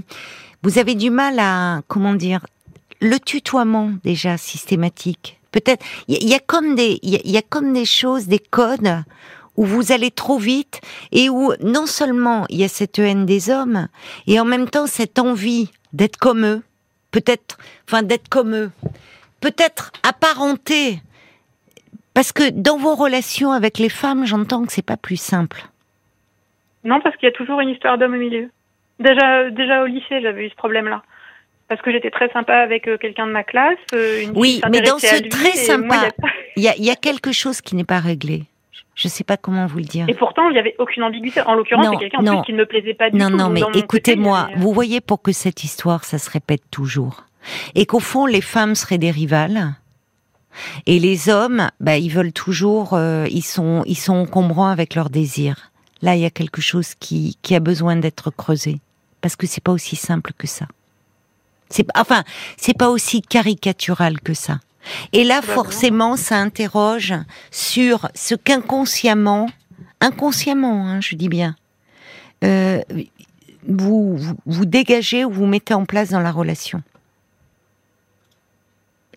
vous avez du mal à, comment dire, le tutoiement déjà systématique. Peut-être, il y, a- il y a comme des, il y a comme des choses, des codes où vous allez trop vite et où non seulement il y a cette haine des hommes et en même temps cette envie d'être comme eux, peut-être, enfin d'être comme eux, peut-être apparenté. Parce que dans vos relations avec les femmes, j'entends que c'est pas plus simple. Non, parce qu'il y a toujours une histoire d'homme au milieu. Déjà, déjà au lycée, j'avais eu ce problème-là. Parce que j'étais très sympa avec euh, quelqu'un de ma classe. euh, une Oui, mais dans ce lui, très et moi, il y a sympa- Il y a, il y a quelque chose qui n'est pas réglé. Je ne sais pas comment vous le dire. Et pourtant, il n'y avait aucune ambiguïté. En l'occurrence, Non, c'est quelqu'un en non. plus qui ne me plaisait pas du Non, tout. non, Donc, mais écoutez-moi, euh, vous voyez pour que cette histoire, ça se répète toujours. Et qu'au fond, les femmes seraient des rivales. Et les hommes, bah, ils veulent toujours, euh, ils sont, ils sont encombrants avec leurs désirs. Là, il y a quelque chose qui, qui a besoin d'être creusé. Parce que c'est pas aussi simple que ça. C'est, enfin, c'est pas aussi caricatural que ça. Et là, forcément, ça interroge sur ce qu'inconsciemment, inconsciemment, hein, je dis bien, euh, vous, vous, vous dégagez ou vous mettez en place dans la relation.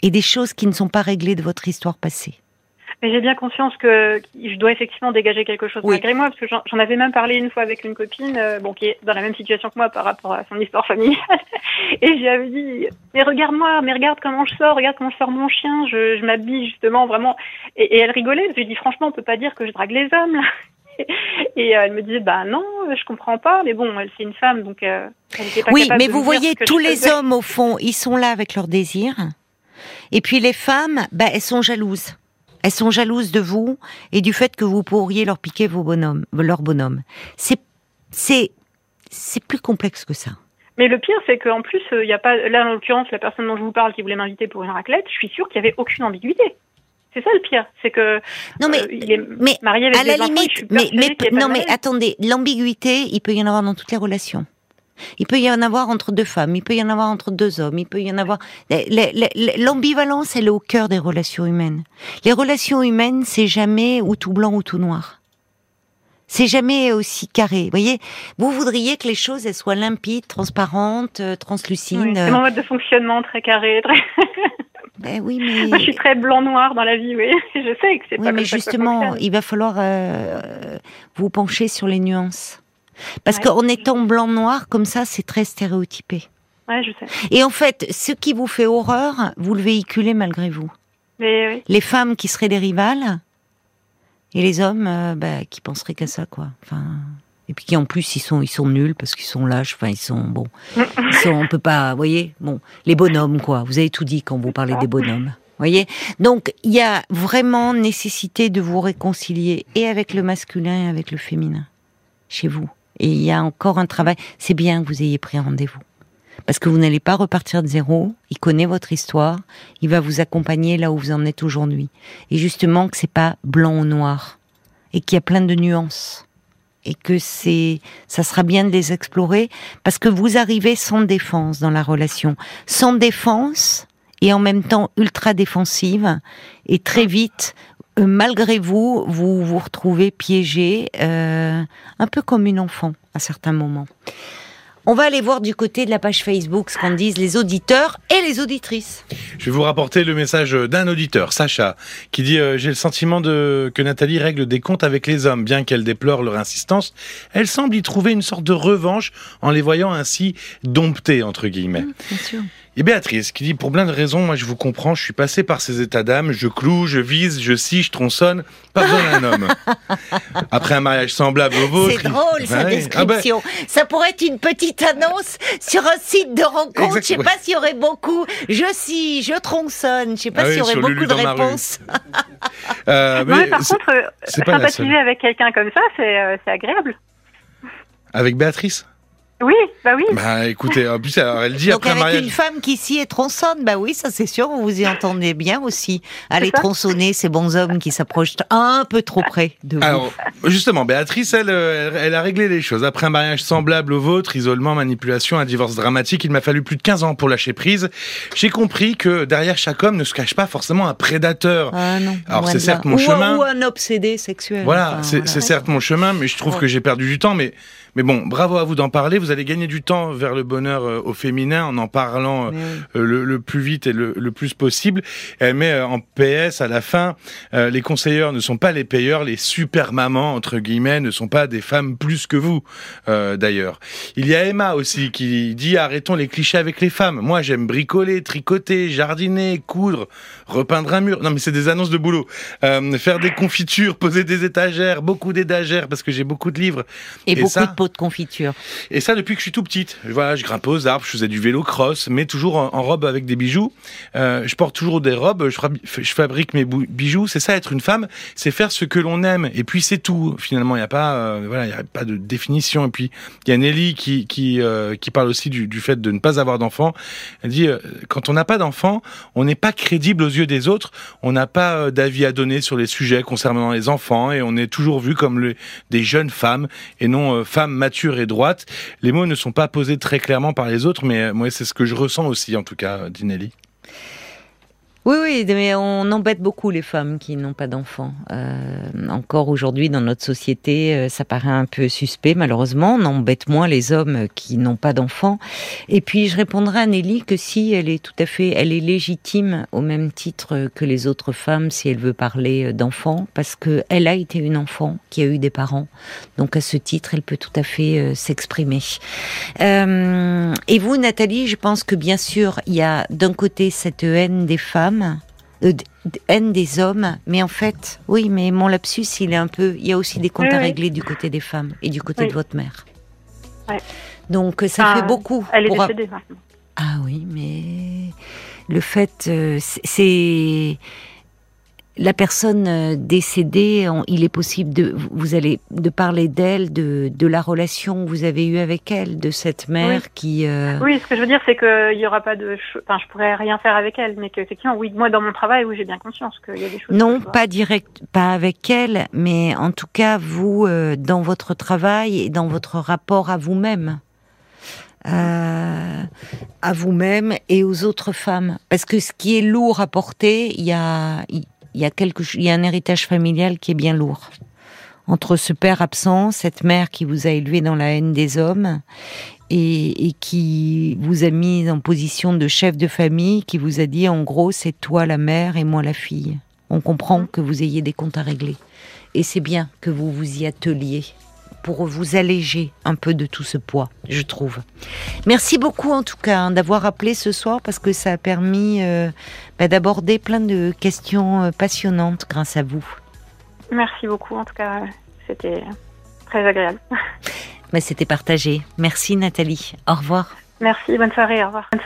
Et des choses qui ne sont pas réglées de votre histoire passée. Mais j'ai bien conscience que je dois effectivement dégager quelque chose Oui. malgré moi, parce que j'en avais même parlé une fois avec une copine, euh, bon, qui est dans la même situation que moi par rapport à son histoire familiale. Et j'y avais dit, mais regarde-moi, mais regarde comment je sors, regarde comment je sors mon chien, je, je m'habille justement vraiment. Et, et elle rigolait, parce que je lui dis, franchement, on peut pas dire que je drague les hommes, là. Et euh, elle me disait, bah non, je comprends pas, mais bon, elle c'est une femme, donc euh, elle était pas Oui, mais vous voyez, tous les faisais. hommes, au fond, ils sont là avec leurs désirs. Et puis les femmes, bah, elles sont jalouses. Elles sont jalouses de vous et du fait que vous pourriez leur piquer vos bonhommes, leur bonhomme. C'est, c'est, c'est plus complexe que ça. Mais le pire, c'est qu'en plus, il y a pas, là, en l'occurrence, la personne dont je vous parle qui voulait m'inviter pour une raclette, je suis sûre qu'il y avait aucune ambiguïté. C'est ça le pire, c'est que Non, mais, euh, il est mais marié avec à la enfants, limite, mais, non, mais attendez, l'ambiguïté, il peut y en avoir dans toutes les relations. Il peut y en avoir entre deux femmes, il peut y en avoir entre deux hommes, il peut y en avoir. L'ambivalence, elle est au cœur des relations humaines. Les relations humaines, c'est jamais ou tout blanc ou tout noir. C'est jamais aussi carré. Vous voyez, vous voudriez que les choses elles soient limpides, transparentes, euh, translucides. Oui, c'est mon mode de fonctionnement très carré. Très... Ben oui, mais Moi, je suis très blanc-noir dans la vie, oui. Je sais que c'est Oui, pas mais comme ça que ça justement, il va falloir euh, vous pencher sur les nuances. Parce Ouais. qu'en étant blanc-noir, comme ça, c'est très stéréotypé. Ouais, je sais. Et en fait, ce qui vous fait horreur, vous le véhiculez malgré vous. Mais oui. Les femmes qui seraient des rivales, et les hommes euh, bah, qui penseraient qu'à ça, quoi. Enfin, et puis qui en plus, ils sont, ils sont nuls parce qu'ils sont lâches. Enfin, ils sont bon. Ils sont, on peut pas, vous voyez. Bon, les bonhommes, quoi. Vous avez tout dit quand vous parlez des bonhommes. Voyez. Donc, il y a vraiment nécessité de vous réconcilier et avec le masculin et avec le féminin chez vous. Et il y a encore un travail. C'est bien que vous ayez pris rendez-vous. parce que vous n'allez pas repartir de zéro. Il connaît votre histoire, il va vous accompagner là où vous en êtes aujourd'hui. Et justement que c'est pas blanc ou noir, et qu'il y a plein de nuances, et que c'est, ça sera bien de les explorer, parce que vous arrivez sans défense dans la relation, sans défense et en même temps ultra défensive, et très vite malgré vous, vous vous retrouvez piégé, euh, un peu comme une enfant à certains moments. On va aller voir du côté de la page Facebook ce qu'en disent les auditeurs et les auditrices. Je vais vous rapporter le message d'un auditeur, Sacha, qui dit euh, J'ai le sentiment de, que Nathalie règle des comptes avec les hommes, bien qu'elle déplore leur insistance. Elle semble y trouver une sorte de revanche en les voyant ainsi domptés, entre guillemets. Mmh, bien sûr. Et Béatrice qui dit pour plein de raisons, moi je vous comprends, je suis passé par ces états d'âme, je cloue, je vise, je scie, je tronçonne, pas besoin d'un homme. Après un mariage semblable au vôtre. C'est drôle sa ah description. Ça pourrait être une petite annonce sur un site de rencontre. Je sais pas s'il y aurait beaucoup. Je scie, je tronçonne. Je sais pas ah s'il y aurait beaucoup de réponses. euh, mais par contre, euh, sympathiser avec quelqu'un comme ça, euh, c'est agréable. Avec Béatrice? Oui, bah oui. Bah écoutez, en plus, elle dit Donc après avec une femme qui ici est tronçonne, bah oui, ça c'est sûr, vous y entendez bien aussi. Aller tronçonner ces bons hommes qui s'approchent un peu trop près de vous. Alors, justement, Béatrice, elle, elle, a réglé les choses. Après un mariage semblable au vôtre, isolement, manipulation, un divorce dramatique, il m'a fallu plus de 15 ans pour lâcher prise. J'ai compris que derrière chaque homme ne se cache pas forcément un prédateur. Ah non. Alors c'est certes mon chemin. Ou un obsédé sexuel. Voilà, c'est certes mon chemin, mais je trouve que j'ai perdu du temps, mais mais bon, bravo à vous d'en parler. Vous allez gagner du temps vers le bonheur euh, au féminin en en parlant euh, euh, le, plus vite et le, plus possible. Met en PS à la fin, les conseilleurs ne sont pas les payeurs, les super mamans entre guillemets ne sont pas des femmes plus que vous. D'ailleurs, il y a Emma aussi qui dit arrêtons les clichés avec les femmes. Moi, j'aime bricoler, tricoter, jardiner, coudre, repeindre un mur. Non, mais c'est des annonces de boulot. faire des confitures, poser des étagères, beaucoup d'étagères parce que j'ai beaucoup de livres. Et, beaucoup de de confiture. Et ça depuis que je suis tout petite. Voilà, je grimpe aux arbres, je faisais du vélo cross, mais toujours en, robe avec des bijoux. Euh, je porte toujours des robes, je, fabrique mes bijoux. C'est ça être une femme, c'est faire ce que l'on aime. Et puis c'est tout. Finalement, il n'y a pas, euh, voilà, il a pas de définition. Et puis il y a Nelly qui qui euh, qui parle aussi du, fait de ne pas avoir d'enfants. Elle dit quand on n'a pas d'enfants, on n'est pas crédible aux yeux des autres. On n'a pas d'avis à donner sur les sujets concernant les enfants et on est toujours vu comme des jeunes femmes et non femmes mature et droite. Les mots ne sont pas posés très clairement par les autres, mais moi, c'est ce que je ressens aussi, en tout cas, Dinelli. Oui, oui, mais on embête beaucoup les femmes qui n'ont pas d'enfants. Euh, encore aujourd'hui, dans notre société, euh, ça paraît un peu suspect, malheureusement. On embête moins les hommes qui n'ont pas d'enfants. Et puis, je répondrai à Nelly que si elle est tout à fait, elle est légitime au même titre que les autres femmes si elle veut parler euh, d'enfants, parce que elle a été une enfant qui a eu des parents. Donc, à ce titre, elle peut tout à fait s'exprimer. et vous, Nathalie, je pense que bien sûr, il y a d'un côté cette haine des femmes euh, haine des hommes, mais en fait, oui, mais mon lapsus, il est un peu. Il y a aussi des comptes à régler du côté des femmes et du côté de votre mère. Donc ça fait beaucoup. Elle est décédée Ah oui, mais le fait, euh, c'est la personne euh, décédée, il est possible de vous allez de parler d'elle, de, de la relation que vous avez eue avec elle, de cette mère qui. Euh, oui, ce que je veux dire, c'est qu'il y aura pas de, enfin, je pourrais rien faire avec elle, mais qu'effectivement, oui, moi dans mon travail, oui, j'ai bien conscience qu'il y a des choses. Non, pas direct, pas avec elle, mais en tout cas, vous, euh, dans votre travail et dans votre rapport à vous-même. à vous-même et aux autres femmes. Parce que ce qui est lourd à porter, il y a, il y a quelque, il y a un héritage familial qui est bien lourd. Entre ce père absent, cette mère qui vous a élevé dans la haine des hommes et, et, qui vous a mis en position de chef de famille, qui vous a dit en gros c'est toi la mère et moi la fille. On comprend que vous ayez des comptes à régler. Et c'est bien que vous vous y atteliez pour vous alléger un peu de tout ce poids, je trouve. Merci beaucoup en tout cas hein, d'avoir appelé ce soir parce que ça a permis euh, bah, d'aborder plein de questions euh, passionnantes grâce à vous. Merci beaucoup en tout cas, c'était très agréable. Mais c'était partagé. Merci Nathalie. Au revoir. Merci, bonne soirée, au revoir. Bonne soirée.